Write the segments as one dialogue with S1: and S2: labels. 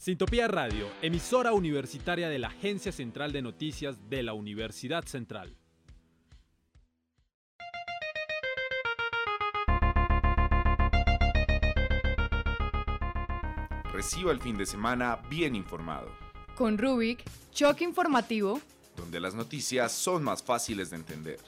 S1: Sintopía Radio, emisora universitaria de la Agencia Central de Noticias de la Universidad Central.
S2: Reciba el fin de semana bien informado.
S3: Con Rubik, choque informativo,
S2: donde las noticias son más fáciles de entender.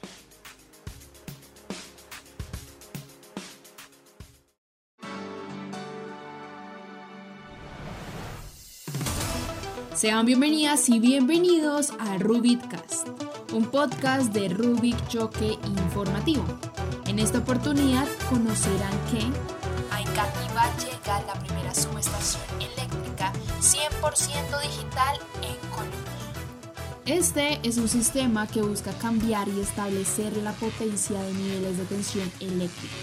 S4: Sean bienvenidas y bienvenidos a Rubikcast, un podcast de Rubik Choque Informativo. En esta oportunidad conocerán que a Engativá llega la primera subestación eléctrica 100% digital en Colombia. Este es un sistema que busca cambiar y establecer la potencia de niveles de tensión eléctrica.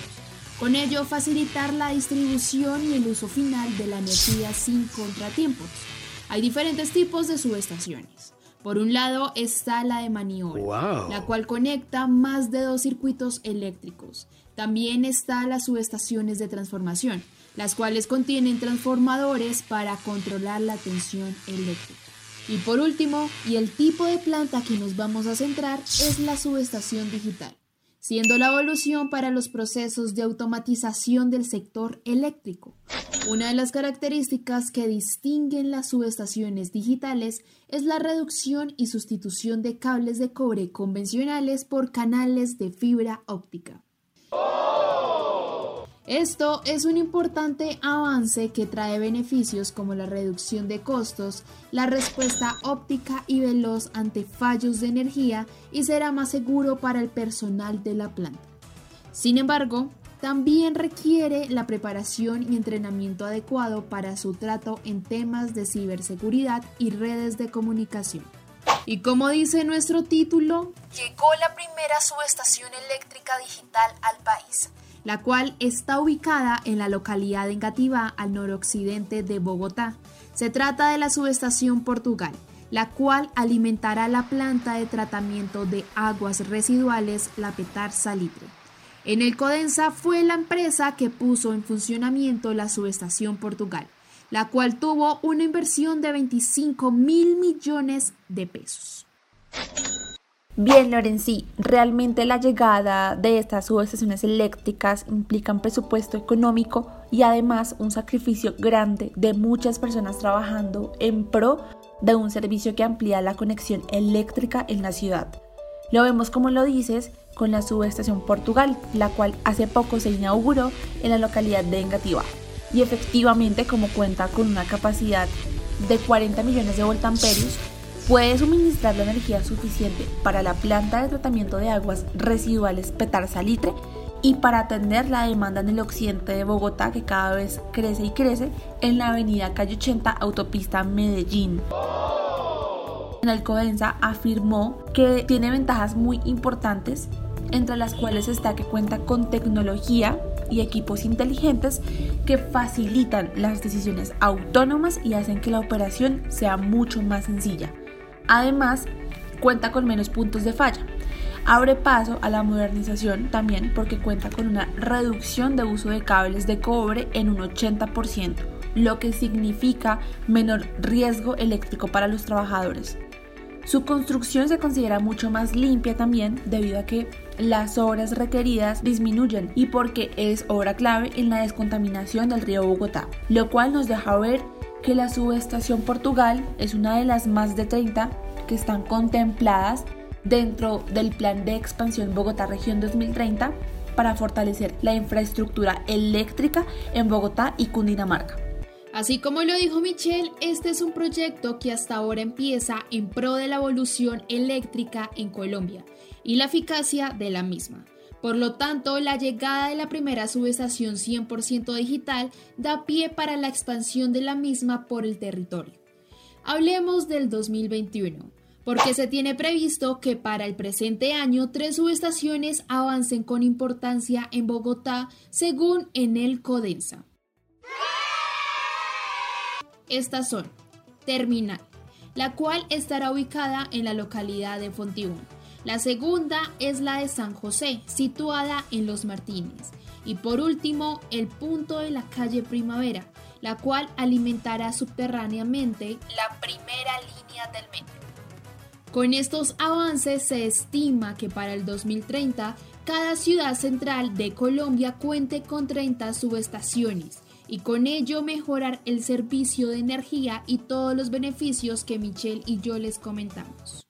S4: Con ello facilitar la distribución y el uso final de la energía sin contratiempos. Hay diferentes tipos de subestaciones. Por un lado está la de maniobra, la cual conecta más de dos circuitos eléctricos. También están las subestaciones de transformación, las cuales contienen transformadores para controlar la tensión eléctrica. Y por último, y el tipo de planta que nos vamos a centrar es la subestación digital, siendo la evolución para los procesos de automatización del sector eléctrico. Una de las características que distinguen las subestaciones digitales es la reducción y sustitución de cables de cobre convencionales por canales de fibra óptica. Esto es un importante avance que trae beneficios como la reducción de costos, la respuesta óptica y veloz ante fallos de energía y será más seguro para el personal de la planta. Sin embargo, también requiere la preparación y entrenamiento adecuado para su trato en temas de ciberseguridad y redes de comunicación. Y como dice nuestro título, llegó la primera subestación eléctrica digital al país, la cual está ubicada en la localidad de Engativá, al noroccidente de Bogotá. Se trata de la subestación Portugal, la cual alimentará la planta de tratamiento de aguas residuales La Petar Salitre en el Codensa fue la empresa que puso en funcionamiento la subestación Portugal, la cual tuvo una inversión de 25 mil millones de pesos.
S5: Bien, Lorenzi, realmente la llegada de estas subestaciones eléctricas implica un presupuesto económico y además un sacrificio grande de muchas personas trabajando en pro de un servicio que amplía la conexión eléctrica en la ciudad. Lo vemos como lo dices con la subestación Portugal, la cual hace poco se inauguró en la localidad de Engativá. Y efectivamente, como cuenta con una capacidad de 40 millones de voltamperios, puede suministrar la energía suficiente para la planta de tratamiento de aguas residuales Petar Salitre y para atender la demanda en el occidente de Bogotá que cada vez crece y crece en la avenida Calle 80 Autopista Medellín. En Alcobenza afirmó que tiene ventajas muy importantes entre las cuales está que cuenta con tecnología y equipos inteligentes que facilitan las decisiones autónomas y hacen que la operación sea mucho más sencilla. Además, cuenta con menos puntos de falla. Abre paso a la modernización también porque cuenta con una reducción de uso de cables de cobre en un 80%, lo que significa menor riesgo eléctrico para los trabajadores. Su construcción se considera mucho más limpia también debido a que las obras requeridas disminuyen y porque es obra clave en la descontaminación del río Bogotá, lo cual nos deja ver que la subestación Portugal es una de las más de 30 que están contempladas dentro del plan de expansión Bogotá Región 2030 para fortalecer la infraestructura eléctrica en Bogotá y Cundinamarca.
S4: Así como lo dijo Michelle, este es un proyecto que hasta ahora empieza en pro de la evolución eléctrica en Colombia y la eficacia de la misma. Por lo tanto, la llegada de la primera subestación 100% digital da pie para la expansión de la misma por el territorio. Hablemos del 2021, porque se tiene previsto que para el presente año tres subestaciones avancen con importancia en Bogotá, según Enel Codensa. Estas son Terminal, la cual estará ubicada en la localidad de Fontibón. La segunda es la de San José, situada en Los Martínez. Y por último, el punto de la calle Primavera, la cual alimentará subterráneamente la primera línea del metro. Con estos avances se estima que para el 2030 cada ciudad central de Colombia cuente con 30 subestaciones y con ello mejorar el servicio de energía y todos los beneficios que Michelle y yo les comentamos.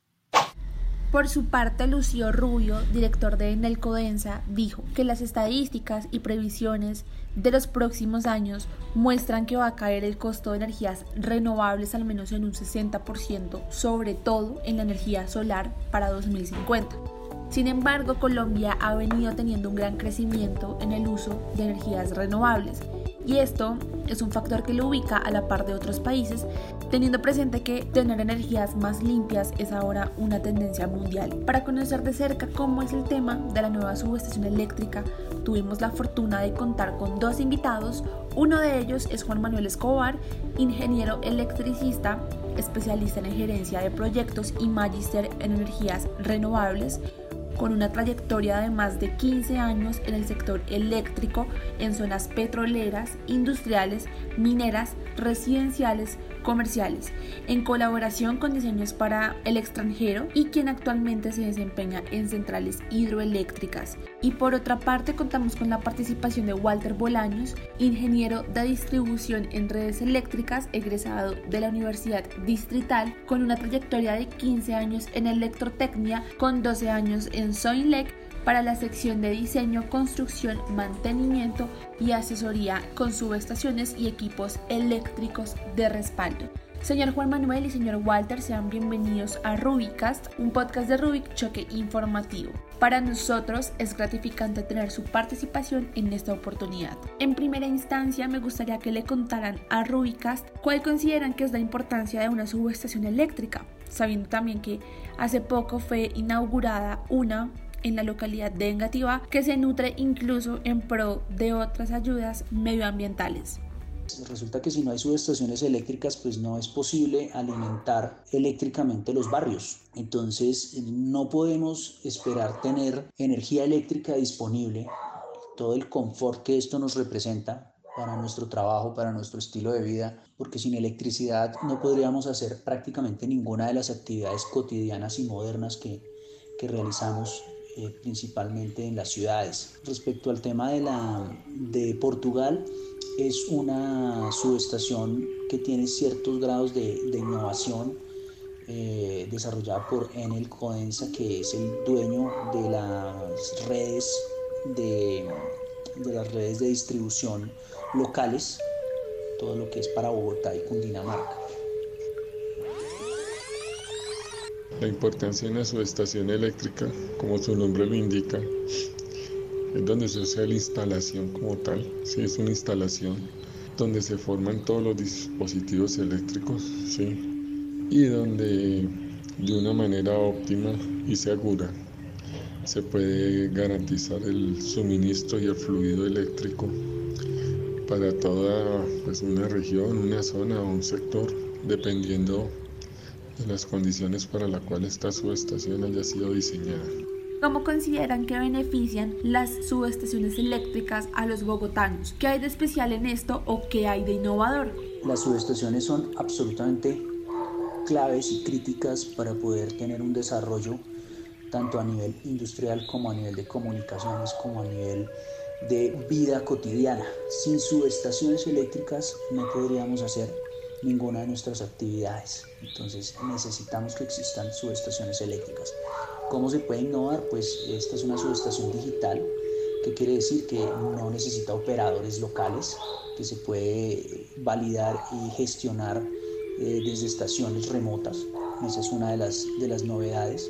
S5: Por su parte, Lucio Rubio, director de Enelcodensa, dijo que las estadísticas y previsiones de los próximos años muestran que va a caer el costo de energías renovables al menos en un 60%, sobre todo en la energía solar para 2050. Sin embargo, Colombia ha venido teniendo un gran crecimiento en el uso de energías renovables y esto es un factor que lo ubica a la par de otros países, teniendo presente que tener energías más limpias es ahora una tendencia mundial. Para conocer de cerca cómo es el tema de la nueva subestación eléctrica, tuvimos la fortuna de contar con dos invitados. Uno de ellos es Juan Manuel Escobar, ingeniero electricista, especialista en gerencia de proyectos y magíster en energías renovables con una trayectoria de más de 15 años en el sector eléctrico en zonas petroleras, industriales, mineras, residenciales, comerciales, en colaboración con diseños para el extranjero y quien actualmente se desempeña en centrales hidroeléctricas. Y por otra parte contamos con la participación de Walter Bolaños, ingeniero de distribución en redes eléctricas, egresado de la Universidad Distrital, con una trayectoria de 15 años en electrotecnia, con 12 años en Soinlec para la sección de diseño, construcción, mantenimiento y asesoría con subestaciones y equipos eléctricos de respaldo. Señor Juan Manuel y señor Walter, sean bienvenidos a Rubicast, un podcast de Rubik Choque Informativo. Para nosotros es gratificante tener su participación en esta oportunidad. En primera instancia, me gustaría que le contaran a Rubicast cuál consideran que es la importancia de una subestación eléctrica, sabiendo también que hace poco fue inaugurada una en la localidad de Engativá que se nutre incluso en pro de otras ayudas medioambientales.
S6: Resulta que si no hay subestaciones eléctricas, pues no es posible alimentar eléctricamente los barrios. Entonces, no podemos esperar tener energía eléctrica disponible, todo el confort que esto nos representa para nuestro trabajo, para nuestro estilo de vida, porque sin electricidad no podríamos hacer prácticamente ninguna de las actividades cotidianas y modernas que, que realizamos eh, principalmente en las ciudades. Respecto al tema de, la, de Portugal, es una subestación que tiene ciertos grados de, innovación eh, desarrollada por Enel Codensa, que es el dueño de las redes de, de las redes de distribución locales, todo lo que es para Bogotá y Cundinamarca.
S7: La importancia de una subestación eléctrica, como su nombre lo indica, es donde se hace la instalación como tal, sí, es una instalación donde se forman todos los dispositivos eléctricos, sí, y donde de una manera óptima y segura se puede garantizar el suministro y el fluido eléctrico para toda pues, una región, una zona o un sector, dependiendo las condiciones para la cual esta subestación haya sido diseñada.
S5: ¿Cómo consideran que benefician las subestaciones eléctricas a los bogotanos? ¿Qué hay de especial en esto o qué hay de innovador?
S6: Las subestaciones son absolutamente claves y críticas para poder tener un desarrollo tanto a nivel industrial como a nivel de comunicaciones como a nivel de vida cotidiana. Sin subestaciones eléctricas no podríamos hacer ninguna de nuestras actividades. Entonces necesitamos que existan subestaciones eléctricas. ¿Cómo se puede innovar? Pues esta es una subestación digital, que quiere decir que no necesita operadores locales, que se puede validar y gestionar eh, desde estaciones remotas. Esa es una de las, de las novedades.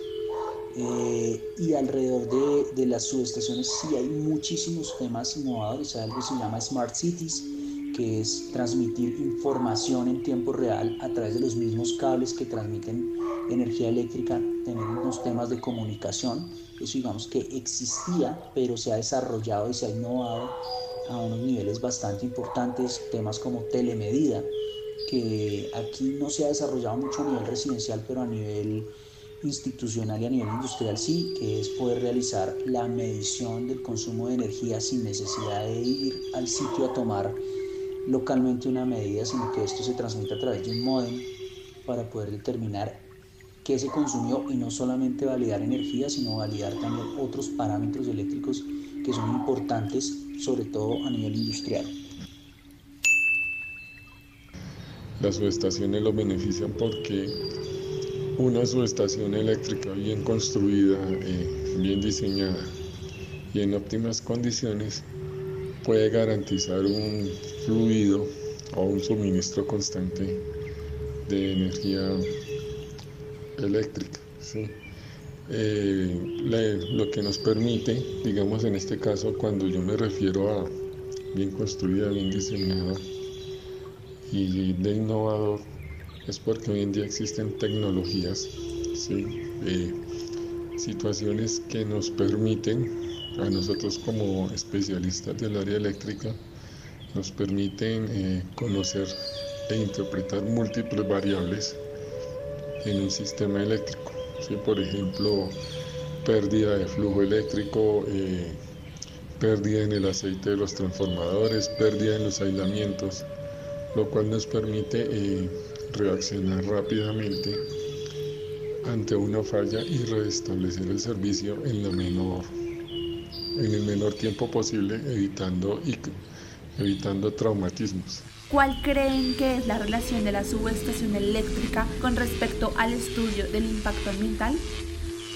S6: Eh, y alrededor de, de, las subestaciones sí hay muchísimos temas innovadores. Hay algo que se llama Smart Cities, que es transmitir información en tiempo real a través de los mismos cables que transmiten energía eléctrica, tener unos temas de comunicación, eso digamos que existía, pero se ha desarrollado y se ha innovado a unos niveles bastante importantes, temas como telemedida, que aquí no se ha desarrollado mucho a nivel residencial, pero a nivel institucional y a nivel industrial sí, que es poder realizar la medición del consumo de energía sin necesidad de ir al sitio a tomar localmente una medida, sino que esto se transmite a través de un modem para poder determinar qué se consumió y no solamente validar energía, sino validar también otros parámetros eléctricos que son importantes, sobre todo a nivel industrial.
S7: Las subestaciones lo benefician porque una subestación eléctrica bien construida, eh, bien diseñada y en óptimas condiciones puede garantizar un fluido o un suministro constante de energía eléctrica. Eh, lo que nos permite, digamos en este caso, cuando yo me refiero a bien construida, bien diseñada y de innovador, es porque hoy en día existen tecnologías, eh, situaciones que nos permiten a nosotros como especialistas del área eléctrica, nos permiten eh, conocer e interpretar múltiples variables en un sistema eléctrico. Por ejemplo, pérdida de flujo eléctrico, eh, pérdida en el aceite de los transformadores, pérdida en los aislamientos, lo cual nos permite eh, reaccionar rápidamente ante una falla y restablecer el servicio en, la menor, en el menor tiempo posible, evitando, evitando traumatismos.
S5: ¿Cuál creen que es la relación de la subestación eléctrica con respecto al estudio del impacto ambiental?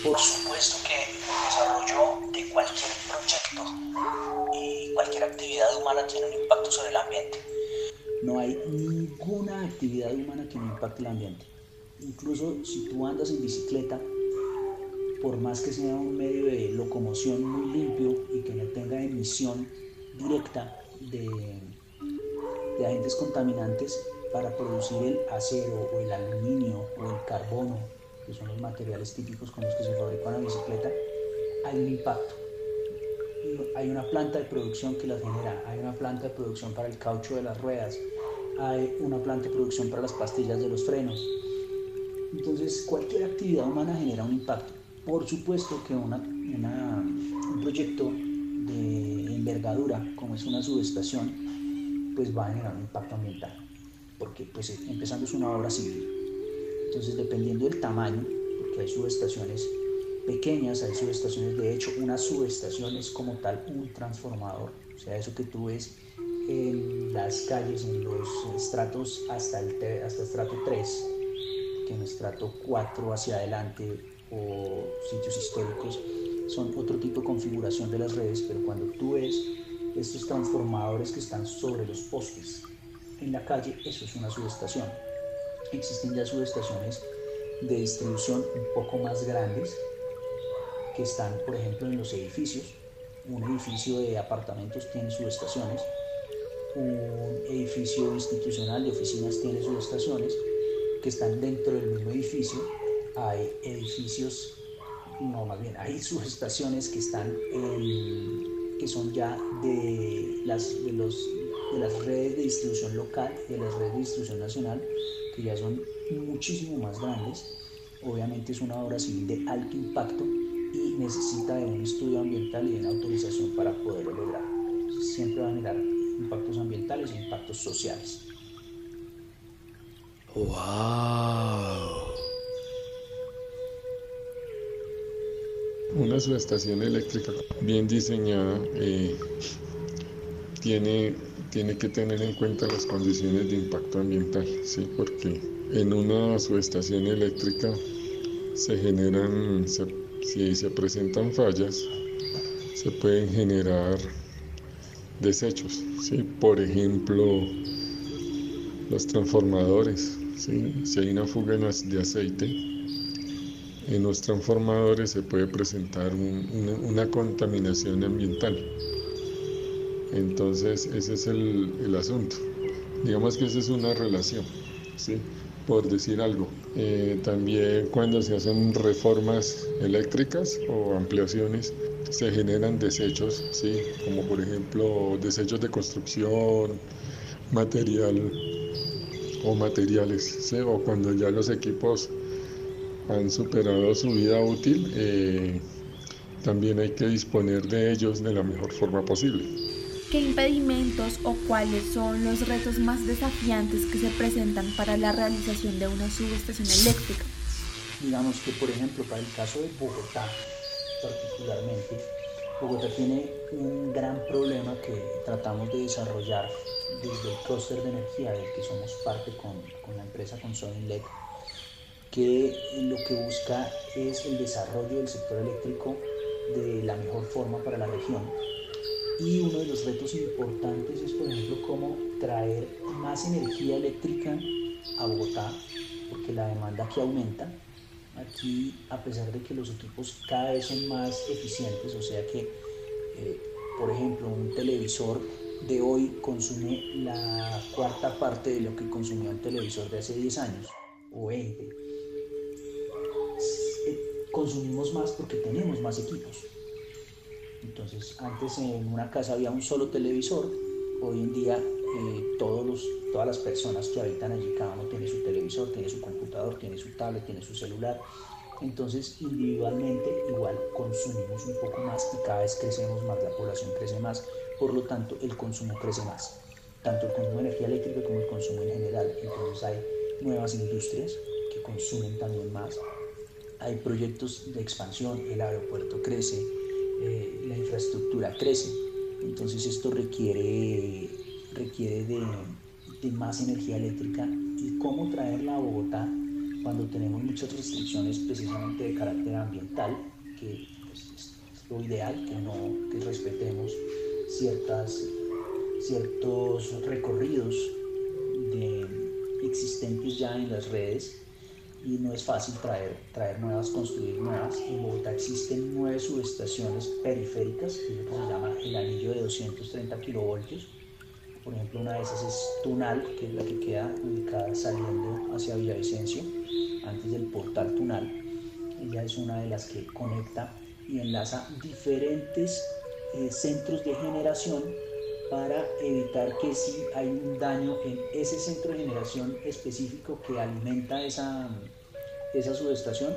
S6: Por supuesto que el desarrollo de cualquier proyecto y cualquier actividad humana tiene un impacto sobre el ambiente. No hay ninguna actividad humana que no impacte el ambiente. Incluso si tú andas en bicicleta, por más que sea un medio de locomoción muy limpio y que no tenga emisión directa de agentes contaminantes para producir el acero o el aluminio o el carbono, que son los materiales típicos con los que se fabrica una bicicleta, hay un impacto. Hay una planta de producción que las genera, hay una planta de producción para el caucho de las ruedas, hay una planta de producción para las pastillas de los frenos. Entonces, cualquier actividad humana genera un impacto. Por supuesto que una, un proyecto de envergadura, como es una subestación, pues va a generar un impacto ambiental, porque pues empezando es una obra civil. Entonces dependiendo del tamaño, porque hay subestaciones pequeñas, hay subestaciones, de hecho una subestación es como tal un transformador, o sea, eso que tú ves en las calles, en los estratos hasta el, hasta estrato 3, que en estrato 4 hacia adelante o sitios históricos son otro tipo de configuración de las redes, pero cuando tú ves estos transformadores que están sobre los postes en la calle, eso es una subestación. Existen ya subestaciones de distribución un poco más grandes que están, por ejemplo, en los edificios. Un edificio de apartamentos tiene subestaciones, un edificio institucional de oficinas tiene subestaciones que están dentro del mismo edificio. Hay edificios, no, más bien, hay subestaciones que están que son ya de las, de, los, de las redes de distribución local de las redes de distribución nacional, que ya son muchísimo más grandes. Obviamente es una obra civil de alto impacto y necesita de un estudio ambiental y de una autorización para poderlo lograr. Siempre va a generar impactos ambientales e impactos sociales.
S1: ¡Wow!
S7: Una subestación eléctrica bien diseñada eh, tiene, tiene que tener en cuenta las condiciones de impacto ambiental, ¿sí? porque en una subestación eléctrica se generan, si se presentan fallas, se pueden generar desechos, ¿sí? por ejemplo, los transformadores, si hay una fuga de aceite, en los transformadores se puede presentar una, contaminación ambiental. Entonces, ese es el, asunto. Digamos que esa es una relación, ¿sí? por decir algo. Eh, también cuando se hacen reformas eléctricas o ampliaciones, se generan desechos, ¿sí? como por ejemplo desechos de construcción, material o materiales, ¿sí? o cuando ya los equipos han superado su vida útil, eh, también hay que disponer de ellos de la mejor forma posible.
S5: ¿Qué impedimentos o cuáles son los retos más desafiantes que se presentan para la realización de una subestación eléctrica?
S6: Digamos que, por ejemplo, para el caso de Bogotá, particularmente, Bogotá tiene un gran problema que tratamos de desarrollar desde el clúster de energía del que somos parte con, con la empresa con Sodinlec, que lo que busca es el desarrollo del sector eléctrico de la mejor forma para la región. Y uno de los retos importantes es, por ejemplo, cómo traer más energía eléctrica a Bogotá, porque la demanda aquí aumenta. Aquí, a pesar de que los equipos cada vez son más eficientes, o sea que, eh, por ejemplo, un televisor de hoy consume la cuarta parte de lo que consumía un televisor de hace 10 años o 20. Eh, consumimos más porque tenemos más equipos. Entonces, antes en una casa había un solo televisor, hoy en día eh, todos los, todas las personas que habitan allí, cada uno tiene su televisor, tiene su computador, tiene su tablet, tiene su celular. Entonces, individualmente, igual consumimos un poco más y cada vez crecemos más, la población crece más por lo tanto el consumo crece más, tanto el consumo de energía eléctrica como el consumo en general. Entonces hay nuevas industrias que consumen también más, hay proyectos de expansión, el aeropuerto crece, eh, la infraestructura crece, entonces esto requiere, requiere de, más energía eléctrica y cómo traerla a Bogotá cuando tenemos muchas restricciones precisamente de carácter ambiental, que pues, es, lo ideal, que, no, que respetemos ciertas, ciertos recorridos de, existentes ya en las redes y no es fácil traer, traer nuevas, construir nuevas. En Bogotá existen nueve subestaciones periféricas, que se llama el anillo de 230 kilovoltios. Por ejemplo, una de esas es Tunal, que es la que queda ubicada saliendo hacia Villavicencio, antes del portal Tunal. Ella es una de las que conecta y enlaza diferentes eh, centros de generación para evitar que si hay un daño en ese centro de generación específico que alimenta esa, esa subestación,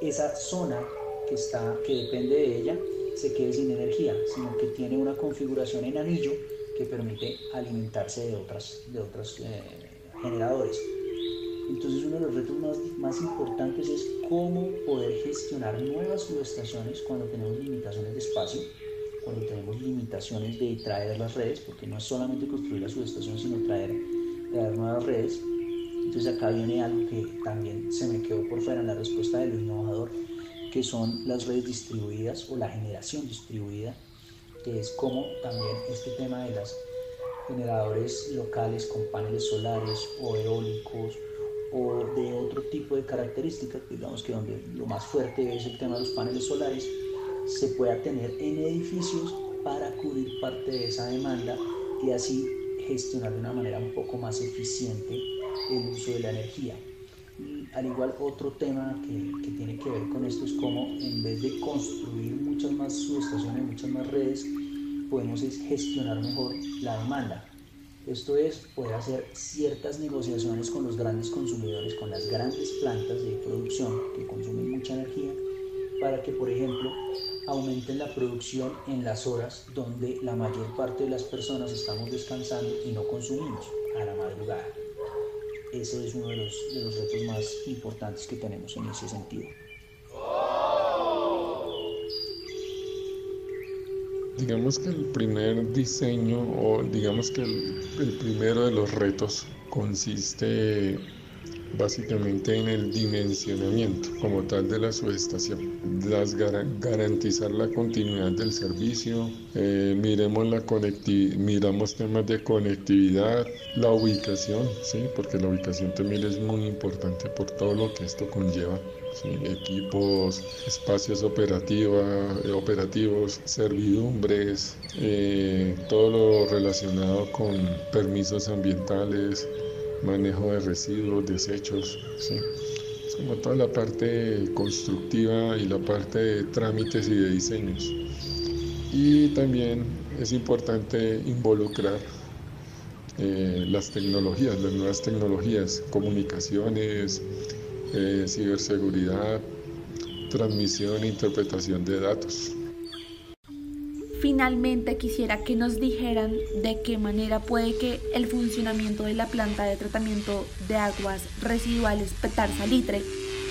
S6: esa zona que, está, que depende de ella se quede sin energía, sino que tiene una configuración en anillo que permite alimentarse de otras, de otros eh, generadores. Entonces uno de los retos más, más importantes es cómo poder gestionar nuevas subestaciones cuando tenemos limitaciones de espacio cuando tenemos limitaciones de traer las redes, porque no es solamente construir la subestación, sino traer, nuevas redes. Entonces acá viene algo que también se me quedó por fuera en la respuesta de lo innovador, que son las redes distribuidas o la generación distribuida, que es como también este tema de los generadores locales con paneles solares o eólicos o de otro tipo de características, digamos que donde lo más fuerte es el tema de los paneles solares, se pueda tener en edificios para cubrir parte de esa demanda y así gestionar de una manera un poco más eficiente el uso de la energía. Y al igual otro tema que, que tiene que ver con esto es cómo en vez de construir muchas más subestaciones, muchas más redes, podemos gestionar mejor la demanda. Esto es poder hacer ciertas negociaciones con los grandes consumidores, con las grandes plantas de producción que consumen mucha energía, para que, por ejemplo, aumenten la producción en las horas donde la mayor parte de las personas estamos descansando y no consumimos a la madrugada. Ese es uno de los, de los retos más importantes que tenemos en ese sentido.
S7: Digamos que el primer diseño o digamos que el, primero de los retos consiste básicamente en el dimensionamiento como tal de la subestación. Las garantizar la continuidad del servicio, eh, miremos la miramos temas de conectividad, la ubicación, ¿sí? porque la ubicación también es muy importante por todo lo que esto conlleva. Equipos, espacios operativa, operativos, servidumbres, eh, todo lo relacionado con permisos ambientales, manejo de residuos, desechos, ¿sí? es como toda la parte constructiva y la parte de trámites y de diseños. Y también es importante involucrar eh, las tecnologías, las nuevas tecnologías, comunicaciones, eh, ciberseguridad, transmisión e interpretación de datos.
S5: Finalmente quisiera que nos dijeran de qué manera puede que el funcionamiento de la planta de tratamiento de aguas residuales Petar Salitre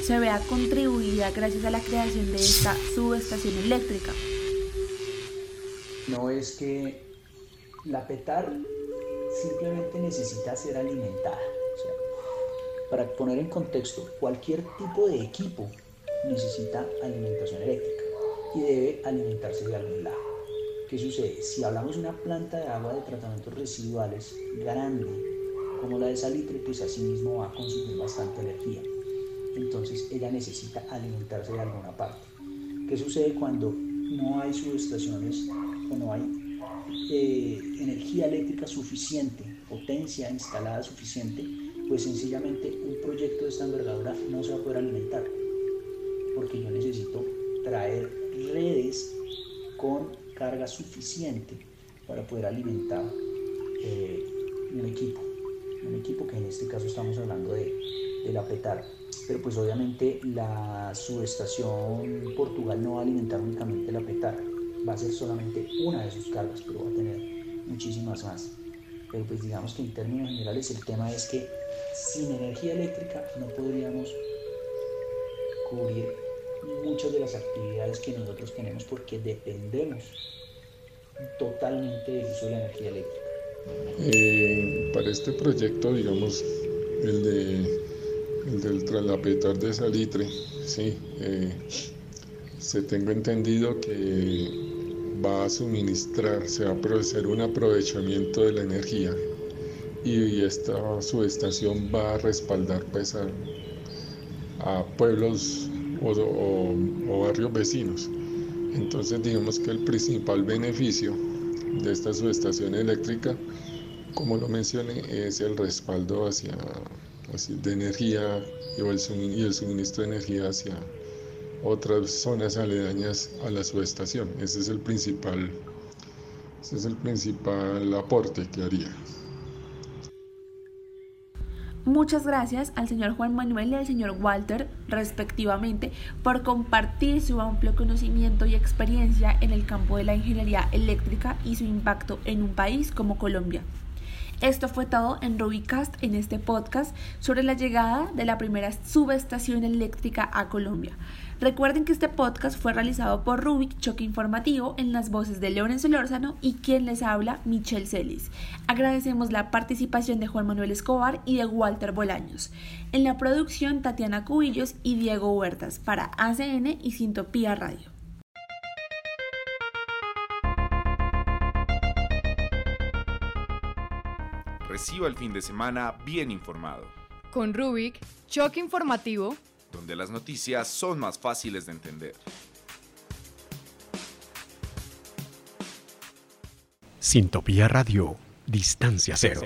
S5: se vea contribuida gracias a la creación de esta subestación eléctrica.
S6: No es que la PETAR simplemente necesita ser alimentada. Para poner en contexto, cualquier tipo de equipo necesita alimentación eléctrica y debe alimentarse de algún lado. ¿Qué sucede? Si hablamos de una planta de agua de tratamientos residuales grande, como la de Salitre, pues así mismo va a consumir bastante energía. Entonces ella necesita alimentarse de alguna parte. ¿Qué sucede cuando no hay subestaciones o no hay eh, energía eléctrica suficiente, potencia instalada suficiente? Pues sencillamente un proyecto de esta envergadura no se va a poder alimentar porque yo necesito traer redes con carga suficiente para poder alimentar eh, un equipo, un equipo que en este caso estamos hablando de, de la PETAR. Pero pues obviamente la subestación Portugal no va a alimentar únicamente la PETAR, va a ser solamente una de sus cargas, pero va a tener muchísimas más. Pero pues digamos que en términos generales el tema es que sin energía eléctrica no podríamos cubrir muchas de las actividades que nosotros tenemos porque dependemos totalmente del uso de la energía eléctrica.
S7: Eh, para este proyecto, digamos, el de el del traslapetar de salitre, sí, eh, se tengo entendido que va a suministrar, se va a hacer un aprovechamiento de la energía y, esta subestación va a respaldar pues a, pueblos o, barrios vecinos. Entonces digamos que el principal beneficio de esta subestación eléctrica, como lo mencioné, es el respaldo hacia, de energía y el suministro de energía hacia otras zonas aledañas a la subestación. Ese es el principal, ese es el principal aporte que haría.
S5: Muchas gracias al señor Juan Manuel y al señor Walter, respectivamente, por compartir su amplio conocimiento y experiencia en el campo de la ingeniería eléctrica y su impacto en un país como Colombia. Esto fue todo en Rubicast en este podcast sobre la llegada de la primera subestación eléctrica a Colombia. Recuerden que este podcast fue realizado por Rubik Choque Informativo en las voces de Lorenzo Lórzano y quien les habla, Michelle Celis. Agradecemos la participación de Juan Manuel Escobar y de Walter Bolaños. En la producción, Tatiana Cubillos y Diego Huertas para ACN y Sintopía Radio.
S2: Reciba el fin de semana bien informado.
S3: Con Rubik, Choque Informativo
S2: donde las noticias son más fáciles de entender.
S1: Sintopía Radio, Distancia Cero.